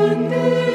and